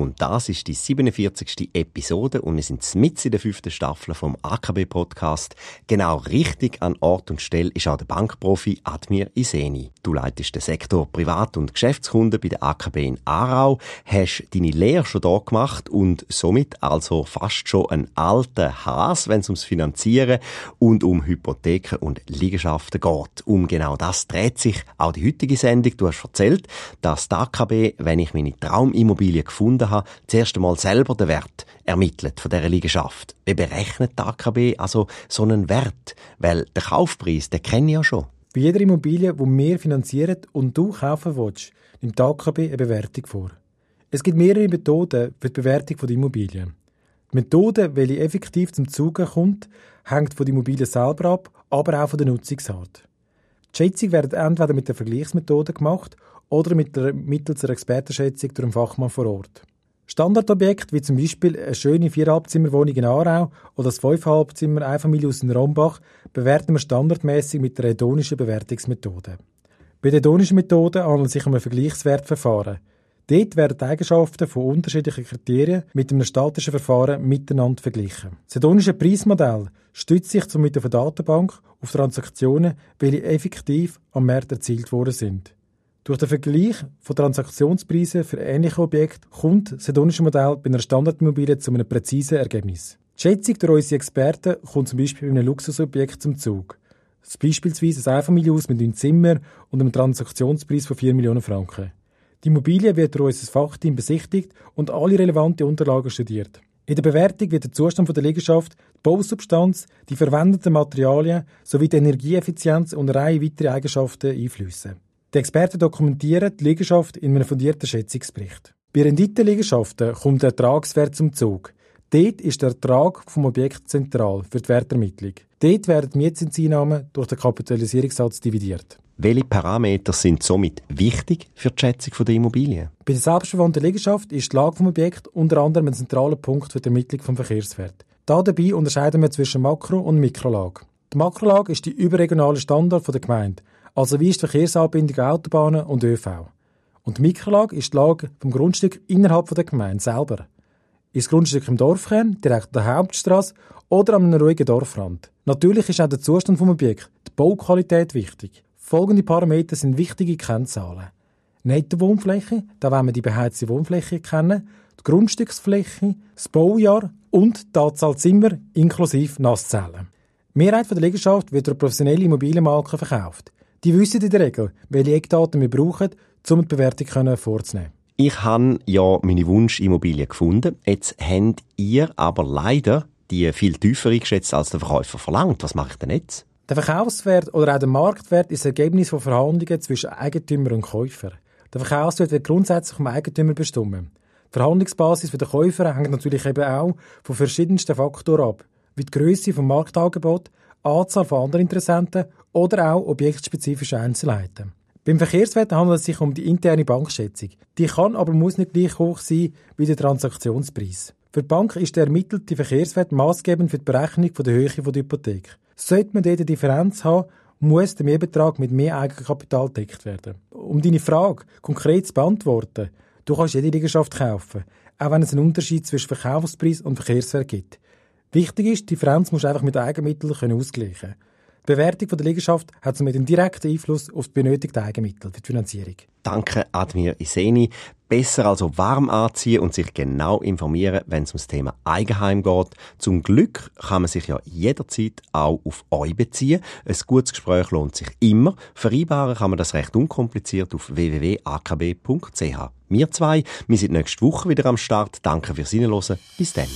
Und das ist die 47. Episode und wir sind mitten in der fünften Staffel vom AKB-Podcast. Genau richtig an Ort und Stelle ist auch der Bankprofi Admir Iseni. Du leitest den Sektor Privat- und Geschäftskunden bei der AKB in Aarau, hast deine Lehre schon da gemacht und somit also fast schon ein alter Has, wenn es ums Finanzieren und um Hypotheken und Liegenschaften geht. Um genau das dreht sich auch die heutige Sendung. Du hast erzählt, dass die AKB, wenn ich meine Traumimmobilie gefunden habe, zuerst einmal selber den Wert ermittelt von dieser Liegenschaft. Wie berechnet die AKB also so einen Wert? Weil der Kaufpreis, den kenne ich ja schon. Bei jeder Immobilie, die wir finanzieren und du kaufen willst, nimmt die AKB eine Bewertung vor. Es gibt mehrere Methoden für die Bewertung der Immobilie. Die Methode, welche effektiv zum Zuge kommt, hängt von der Immobilie selber ab, aber auch von der Nutzungsart. Die Schätzung wird entweder mit der Vergleichsmethode gemacht oder mit der, mittels einer Expertenschätzung durch einen Fachmann vor Ort. Standardobjekte wie zum Beispiel eine schöne Vierhalbzimmerwohnung in Aarau oder das Fünfhalbzimmer Einfamilienhaus in Rombach bewerten wir standardmäßig mit der hedonischen Bewertungsmethode. Bei der hedonischen Methode handelt es sich um ein Vergleichswertverfahren. Dort werden die Eigenschaften von unterschiedlichen Kriterien mit einem statischen Verfahren miteinander verglichen. Das hedonische Preismodell stützt sich somit auf eine Datenbank auf Transaktionen, welche effektiv am Markt erzielt worden sind. Durch den Vergleich von Transaktionspreisen für ähnliche Objekte kommt das hedonische Modell bei einer Standardimmobilie zu einem präzisen Ergebnis. Die Schätzung durch unsere Experten kommt zum Beispiel bei einem Luxusobjekt zum Zug. Beispielsweise ein Einfamilienhaus mit neun Zimmern und einem Transaktionspreis von 4 Millionen Franken. Die Immobilie wird durch unser Fachteam besichtigt und alle relevanten Unterlagen studiert. In der Bewertung wird der Zustand der Liegenschaft, die Bausubstanz, die verwendeten Materialien sowie die Energieeffizienz und eine Reihe weiterer Eigenschaften einfließen. Die Experten dokumentieren die Liegenschaft in einem fundierten Schätzungsbericht. Bei Renditenliegenschaften kommt der Ertragswert zum Zug. Dort ist der Ertrag vom Objekt zentral für die Wertermittlung. Dort werden die Mietzinseinnahmen durch den Kapitalisierungssatz dividiert. Welche Parameter sind somit wichtig für die Schätzung der Immobilie? Bei der selbstverwandten Liegenschaft ist die Lage des Objekts unter anderem ein zentraler Punkt für die Ermittlung des Verkehrswert. Dabei unterscheiden wir zwischen Makro- und Mikrolage. Die Makrolage ist die überregionale Standard der Gemeinde. Also wie ist die Verkehrsanbindung Autobahnen und ÖV? Und die Mikrolage ist die Lage vom Grundstück innerhalb der Gemeinde selber. Ist das Grundstück im Dorfkern, direkt an der Hauptstraße oder an einem ruhigen Dorfrand? Natürlich ist auch der Zustand des Objekts, die Bauqualität wichtig. Folgende Parameter sind wichtige Kennzahlen. Netto-Wohnfläche, da wollen wir die beheizte Wohnfläche kennen, die Grundstücksfläche, das Baujahr und die Anzahl Zimmer inklusive Nasszellen. Die Mehrheit der Liegenschaft wird durch professionelle Immobilienmakler verkauft. Die wissen in der Regel, welche Eckdaten wir brauchen, um die Bewertung vorzunehmen. Ich habe ja meine Wunschimmobilie gefunden. Jetzt habt ihr aber leider die viel tiefer eingeschätzt, als der Verkäufer verlangt. Was mache ich denn jetzt? Der Verkaufswert oder auch der Marktwert ist das Ergebnis von Verhandlungen zwischen Eigentümer und Käufer. Der Verkaufswert wird grundsätzlich vom Eigentümer bestimmt. Die Verhandlungsbasis für den Käufer hängt natürlich eben auch von verschiedensten Faktoren ab, wie die Größe vom Marktangebot, Anzahl von anderen Interessenten oder auch objektspezifische Einzelheiten. Beim Verkehrswert handelt es sich um die interne Bankschätzung. Die kann aber muss nicht gleich hoch sein wie der Transaktionspreis. Für die Bank ist der ermittelte Verkehrswert maßgebend für die Berechnung der Höhe der Hypothek. Sollte man dort eine Differenz haben, muss der Mehrbetrag mit mehr Eigenkapital gedeckt werden. Um deine Frage konkret zu beantworten, du kannst jede Liegenschaft kaufen, auch wenn es einen Unterschied zwischen Verkaufspreis und Verkehrswert gibt. Wichtig ist, die Differenz musst du einfach mit Eigenmitteln ausgleichen können. Die Bewertung der Liegenschaft hat somit einen direkten Einfluss auf die benötigten Eigenmittel für die Finanzierung. Danke, Admir Iseni. Besser also warm anziehen und sich genau informieren, wenn es ums Thema Eigenheim geht. Zum Glück kann man sich ja jederzeit auch auf euch beziehen. Ein gutes Gespräch lohnt sich immer. Vereinbaren kann man das recht unkompliziert auf www.akb.ch. Wir zwei, wir sind nächste Woche wieder am Start. Danke fürs Hinhören. Bis dann.